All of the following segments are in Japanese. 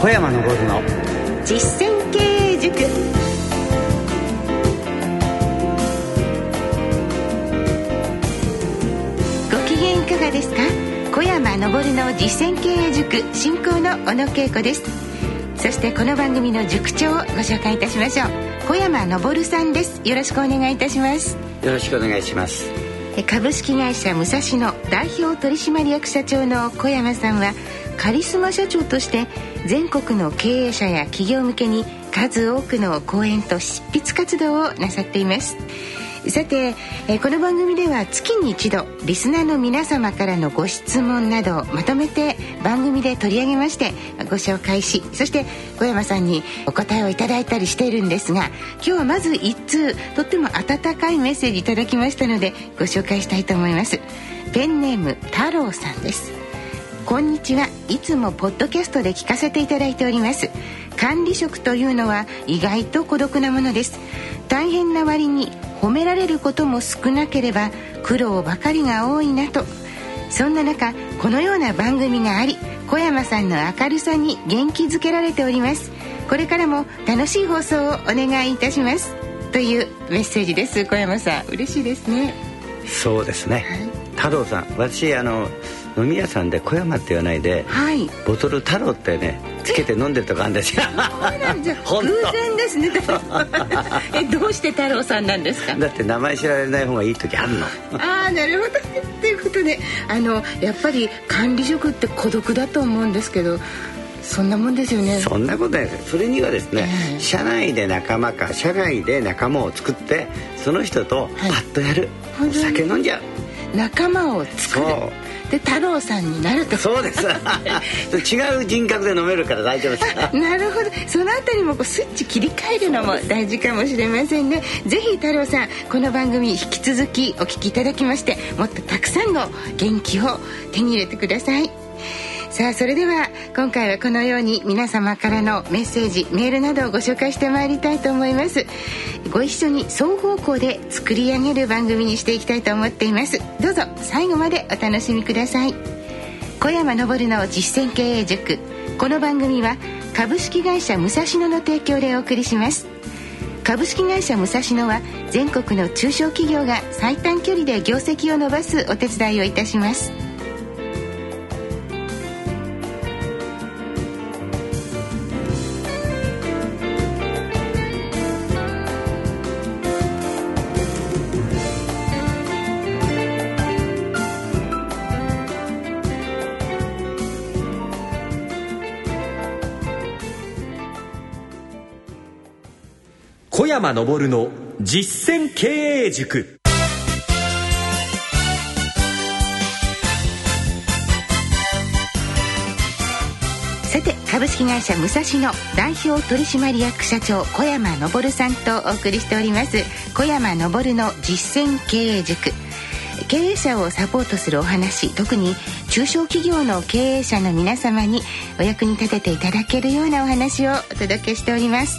小山昇の。実践経営塾。ご機嫌いかがですか？小山昇の実践経営塾進行の小野恵子です。そしてこの番組の塾長をご紹介いたしましょう。小山昇さんです。よろしくお願いいたします。よろしくお願いします株式会社武蔵野代表取締役社長の小山さんはカリスマ社長として全国の経営者や企業向けに数多くの講演と執筆活動をなさっています。さて、えこの番組では月に一度リスナーの皆様からのご質問などをまとめて番組で取り上げましてご紹介しそして小山さんにお答えをいただいたりしているんですが今日はまず1通とっても温かいメッセージいただきましたのでご紹介したいと思います。ペンネーム太郎さんです。こんにちは。いつもポッドキャストで聞かせていただいております。管理職というのは意外と孤独なものです。大変な割に褒められることも少なければ苦労ばかりが多いなと。そんな中このような番組があり小山さんの明るさに元気づけられております。これからも楽しい放送をお願いいたします。というメッセージです。小山さん嬉しいですね。そうですね、はい、太郎さん私あの飲み屋さんで小山って言わないで、はい、ボトル太郎ってねつけて飲んでるとかあるんですよ。偶然ですね。えどうして太郎さんなんですか？だって名前知られない方がいい時あるの。ああなるほど。ということであのやっぱり管理職って孤独だと思うんですけどそんなもんですよね。そんなことないです。それにはですね、えー、社内で仲間か社外で仲間を作ってその人とパッとやる、はい、酒飲んじゃう。仲間を作るで太郎さんになると。そうです。違う人格で飲めるから大丈夫ですなるほど。そのあたりもこうスイッチ切り替えるのも大事かもしれませんね。ぜひ太郎さんこの番組引き続きお聞きいただきましてもっとたくさんの元気を手に入れてくださいさあそれでは今回はこのように皆様からのメッセージメールなどをご紹介してまいりたいと思います。ご一緒に双方向で作り上げる番組にしていきたいと思っています。どうぞ最後までお楽しみください。小山昇の実践経営塾。この番組は株式会社武蔵野の提供でお送りします。株式会社武蔵野は全国の中小企業が最短距離で業績を伸ばすお手伝いをいたします。小山昇の実践経営塾。さて株式会社武蔵野代表取締役社長小山昇さんとお送りしております。小山昇の実践経営塾。経営者をサポートするお話特に中小企業の経営者の皆様にお役に立てていただけるようなお話をお届けしております。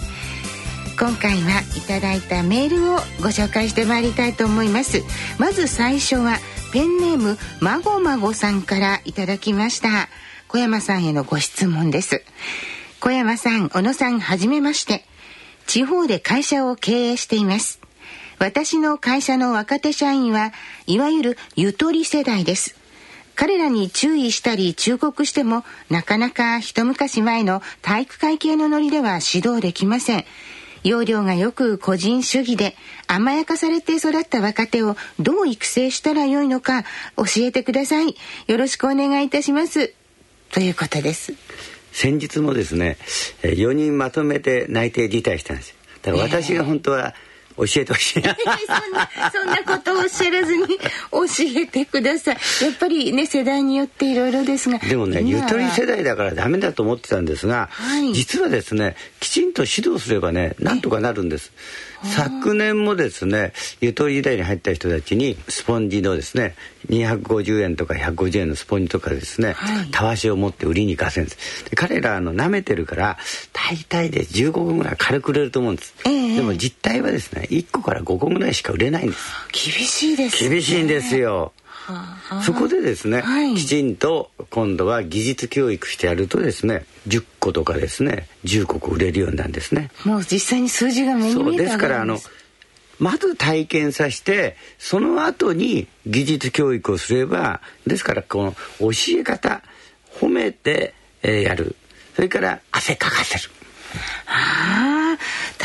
今回はいただいたメールをご紹介してまいりたいと思います。まず最初はペンネームまごまごさんからいただきました。小山さんへのご質問です。小山さん小野さんはじめまして。地方で会社を経営しています。私の会社の若手社員はいわゆるゆとり世代です。彼らに注意したり忠告してもなかなか一昔前の体育会系のノリでは指導できません。要領がよく個人主義で甘やかされて育った若手をどう育成したらよいのか教えてください。よろしくお願いいたします。ということです。先日もですね4人まとめて内定辞退したんですだから私が本当は、えー教えてほしい。そんなそんなことをおっしゃらずに教えてください。やっぱりね世代によっていろいろですがでもねゆとり世代だからダメだと思ってたんですが、はい、実はですねきちんと指導すればねなんとかなるんです。昨年もですねゆとり時代に入った人たちにスポンジのですね250円とか150円のスポンジとかですね、はい、たわしを持って売りに行かせるんです。で彼らの舐めてるから大体で15個ぐらい軽く売れると思うんです、えー、でも実態はですね1個から5個ぐらいしか売れないんです。厳しいです、ね、厳しいんですよそこでですね、はい。きちんと今度は技術教育してやるとですね10個とかですね10個売れるようになるんですね。もう実際に数字が目に見えてです。からあのまず体験させてその後に技術教育をすればですからこの教え方褒めて、えーやる。それから汗かかせる。ああ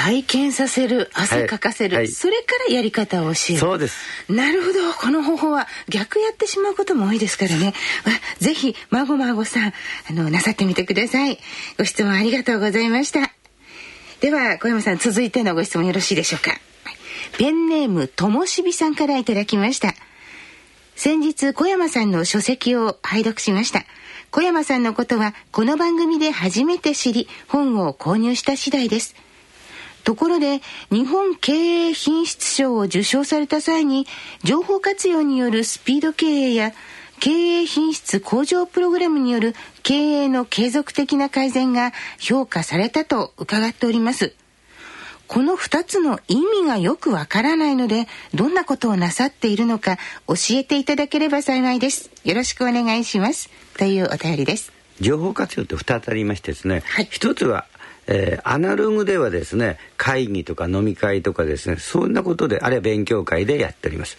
体験させる汗かかせる、はいそれからやり方を教える。そうです。なるほど。この方法は逆やってしまうことも多いですからね。わぜひ孫孫さんあのなさってみてください。ご質問ありがとうございました。では小山さん続いてのご質問よろしいでしょうか。はいペンネームともしびさんからいただきました。先日小山さんの書籍を拝読しました。小山さんのことはこの番組で初めて知り本を購入した次第ですところで日本経営品質賞を受賞された際に情報活用によるスピード経営や経営品質向上プログラムによる経営の継続的な改善が評価されたと伺っております。この2つの意味がよくわからないのでどんなことをなさっているのか教えていただければ幸いです。よろしくお願いします。というお便りです。情報活用って2つありましてですね、はい。一つは、えーアナログではですね会議とか飲み会とかですねそんなことであるいは勉強会でやっております、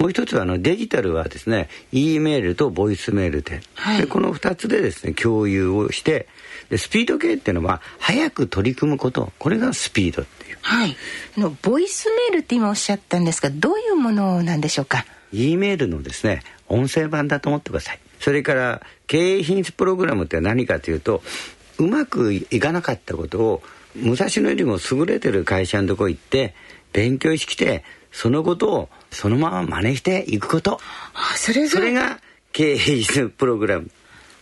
もう一つはあのデジタルはですね E メールとボイスメールで,、はい。でこの2つでですね共有をしてでスピード系っていうのは早く取り組むこと。これがスピードっていう。はい。あのボイスメールって今おっしゃったんですがどういうものなんでしょうか？E メールのですね音声版だと思ってください。それから経営品質プログラムって何かというとうまくいかなかったことを武蔵野よりも優れてる会社のとこ行って勉強してきてそのことをそのまま真似していくこと。あそれがそれが経営プログラム。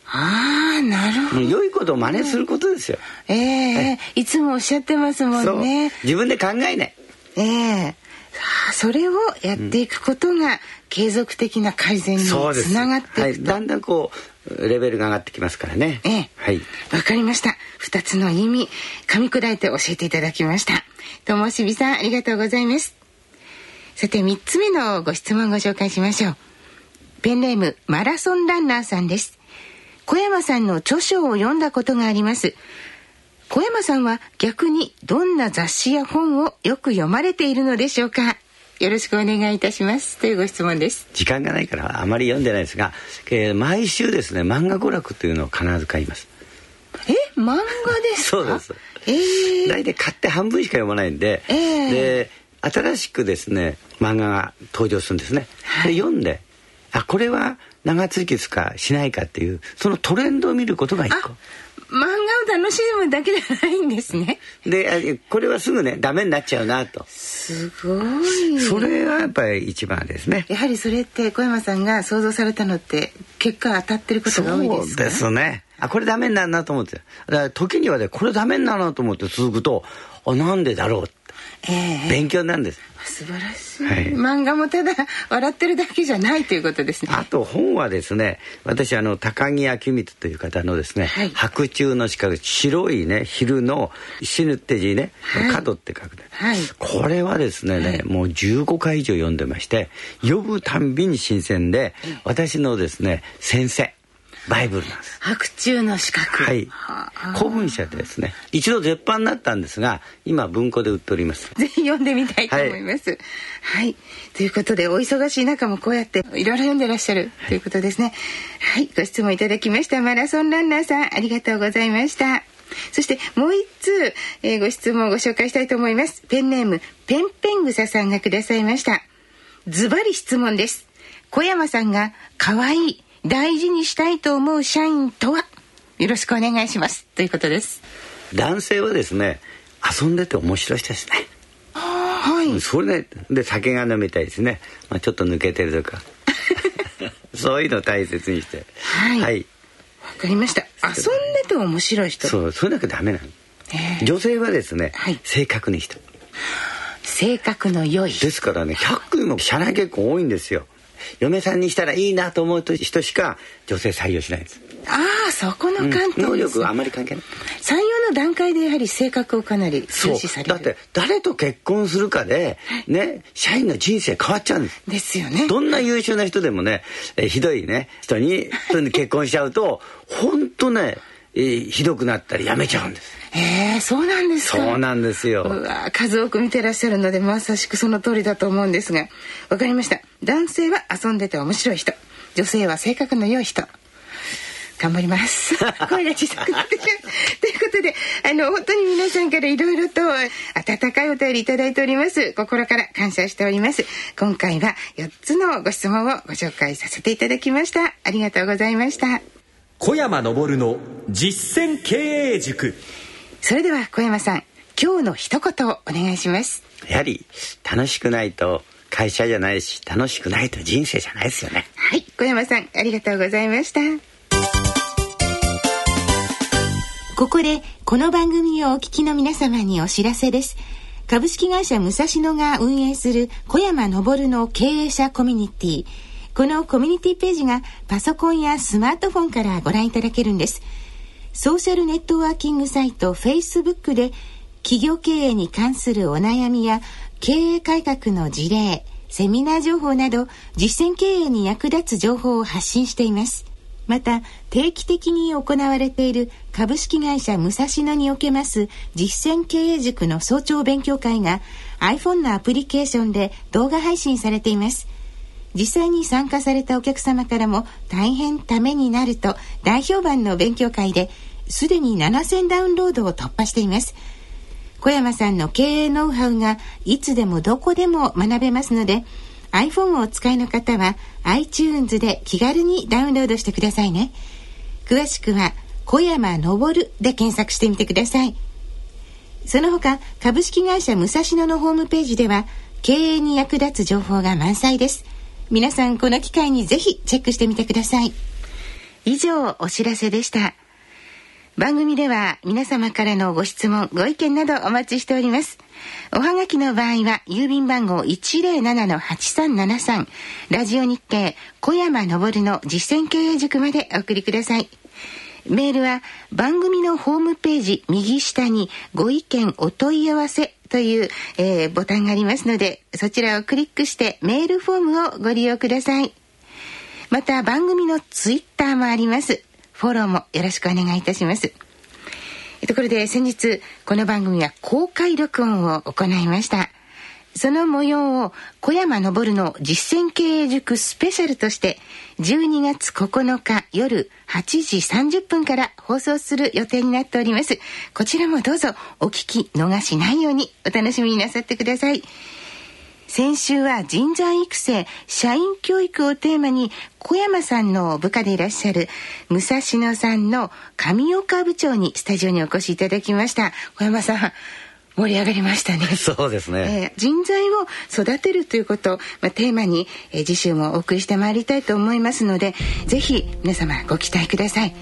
ああなるほど。良いことを真似することですよ、ええいつもおっしゃってますもんね。自分で考えない。ええ。さあそれをやっていくことが継続的な改善につながってはいい、くと、だんだんこうレベルが上がってきますからね。ええ。はい。わかりました。二つの意味噛み砕いて教えていただきました。ともしびさんありがとうございます。さて三つ目のご質問ご紹介しましょう。ペンネームマラソンランナーさんです。小山さんの著書を読んだことがあります。小山さんは逆にどんな雑誌や本をよく読まれているのでしょうか？よろしくお願いいたします。というご質問です。時間がないからあまり読んでないですが、えー毎週ですね漫画娯楽というのを必ず買います。え？漫画ですか？そうです。ええ大体買って半分しか読まないんで、ええで新しくですね漫画が登場するんですね、はい。で読んであこれは長続きするか？しないかっていうそのトレンドを見ることが一あ個漫画を楽しむだけじゃないんですね。であこれはすぐねダメになっちゃうなと。すごい。それはやっぱり一番ですね。やはりそれって小山さんが想像されたのって結果当たってることが多いですか？そうですね。あこれダメになるなと思って。だから時にはねこれダメになるなと思って続くとあなんでだろうってええ。勉強になるんです。素晴らしい、はい。漫画もただ笑ってるだけじゃないということですね。あと本はですね私あの高木明光という方のですね「はい。白昼の四角白いね昼の死ぬって字ね、はい。角って書くね、はい。これはですね、ねもう15回以上読んでまして読むたんびに新鮮で私のですね先生バイブルなんです白昼の四角はいはあ古文社でですね一度絶版になったんですが今文庫で売っておりますぜひ読んでみたいと思います。はい、ということでお忙しい中もこうやっていろいろ読んでらっしゃるということですね。はい、ご質問いただきましたマラソンランナーさんありがとうございました。そしてもう一通、えーご質問をご紹介したいと思います。ペンネームペンペングサさんがくださいました。ズバリ質問です。小山さんが可愛い大事にしたいと思う社員とは？よろしくお願いします。ということです。男性はですね遊んでて面白い人ですね。はい。それでで酒が飲みたいですね、まあ、ちょっと抜けてるとか。そういうのを大切にして。はい。はい、わかりました。遊んでて面白い人。そうそれだけダメなの。ええ女性はですね、はい。正確に人。性格の良い。ですからね100組も社内結婚多いんですよ嫁さんにしたらいいなと思う人しか女性採用しないんです。ああそこの観点、うん、能力はあまり関係ない。採用の段階でやはり性格をかなり重視される。だって誰と結婚するかでね社員の人生変わっちゃうんです。ですよね。どんな優秀な人でもねえひどいね人に結婚しちゃうと 本当ねえー、ひどくなったりやめちゃうんです。ええそうなんですか。そうなんですよ。うわ数多く見てらっしゃるのでまさしくその通りだと思うんですが、わかりました。男性は遊んでて面白い人、女性は性格の良い人。頑張ります。声が小さくなってしまう。ということで、あの、本当に皆さんからいろいろと温かいお便りいただいております。心から感謝しております。今回は4つのご質問をご紹介させていただきました。ありがとうございました。小山昇の実践経営塾。それでは小山さん今日の一言をお願いします。やはり楽しくないと会社じゃないし楽しくないと人生じゃないですよね。はい小山さんありがとうございました。ここでこの番組をお聞きの皆様にお知らせです。株式会社武蔵野が運営する小山昇の経営者コミュニティこのコミュニティページがパソコンやスマートフォンからご覧いただけるんです。ソーシャルネットワーキングサイト Facebook で企業経営に関するお悩みや経営改革の事例、セミナー情報など実践経営に役立つ情報を発信しています。また定期的に行われている株式会社武蔵野におけます実践経営塾の早朝勉強会が iPhone のアプリケーションで動画配信されています。実際に参加されたお客様からも大変ためになると大評判の勉強会ですでに7000ダウンロードを突破しています。小山さんの経営ノウハウがいつでもどこでも学べますので iPhone をお使いの方は iTunes で気軽にダウンロードしてくださいね。詳しくは小山昇で検索してみてください。その他株式会社武蔵野のホームページでは経営に役立つ情報が満載です。皆さんこの機会にぜひチェックしてみてください。以上お知らせでした。番組では皆様からのご質問ご意見などお待ちしております。おはがきの場合は郵便番号107-8373ラジオ日経小山昇の実践経営塾までお送りください。メールは番組のホームページ右下にご意見お問い合わせという、えー、ボタンがありますので、そちらをクリックしてメールフォームをご利用ください。また番組のツイッターもあります。フォローもよろしくお願いいたします。ところで先日、この番組は公開録音を行いました。その模様を小山昇の実践経営塾スペシャルとして12月9日夜8時30分から放送する予定になっております。こちらもどうぞお聞き逃しないようにお楽しみになさってください。先週は人材育成、社員教育をテーマに小山さんの部下でいらっしゃる武蔵野さんの上岡部長にスタジオにお越しいただきました。小山さん、盛り上がりましたね。そうですね。えー、人材を育てるということを、まあ、テーマに、えー、次週もお送りしてまいりたいと思いますので、ぜひ皆様ご期待ください。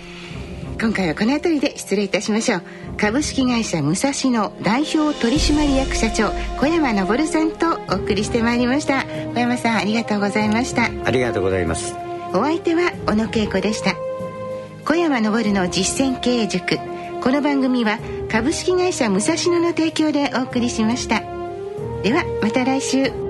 今回はこの辺りで失礼いたしましょう。株式会社武蔵野代表取締役社長小山昇さんとお送りしてまいりました。小山さんありがとうございました。ありがとうございます。お相手は小野恵子でした。小山昇の実践経営塾。この番組は株式会社武蔵野の提供でお送りしました。ではまた来週。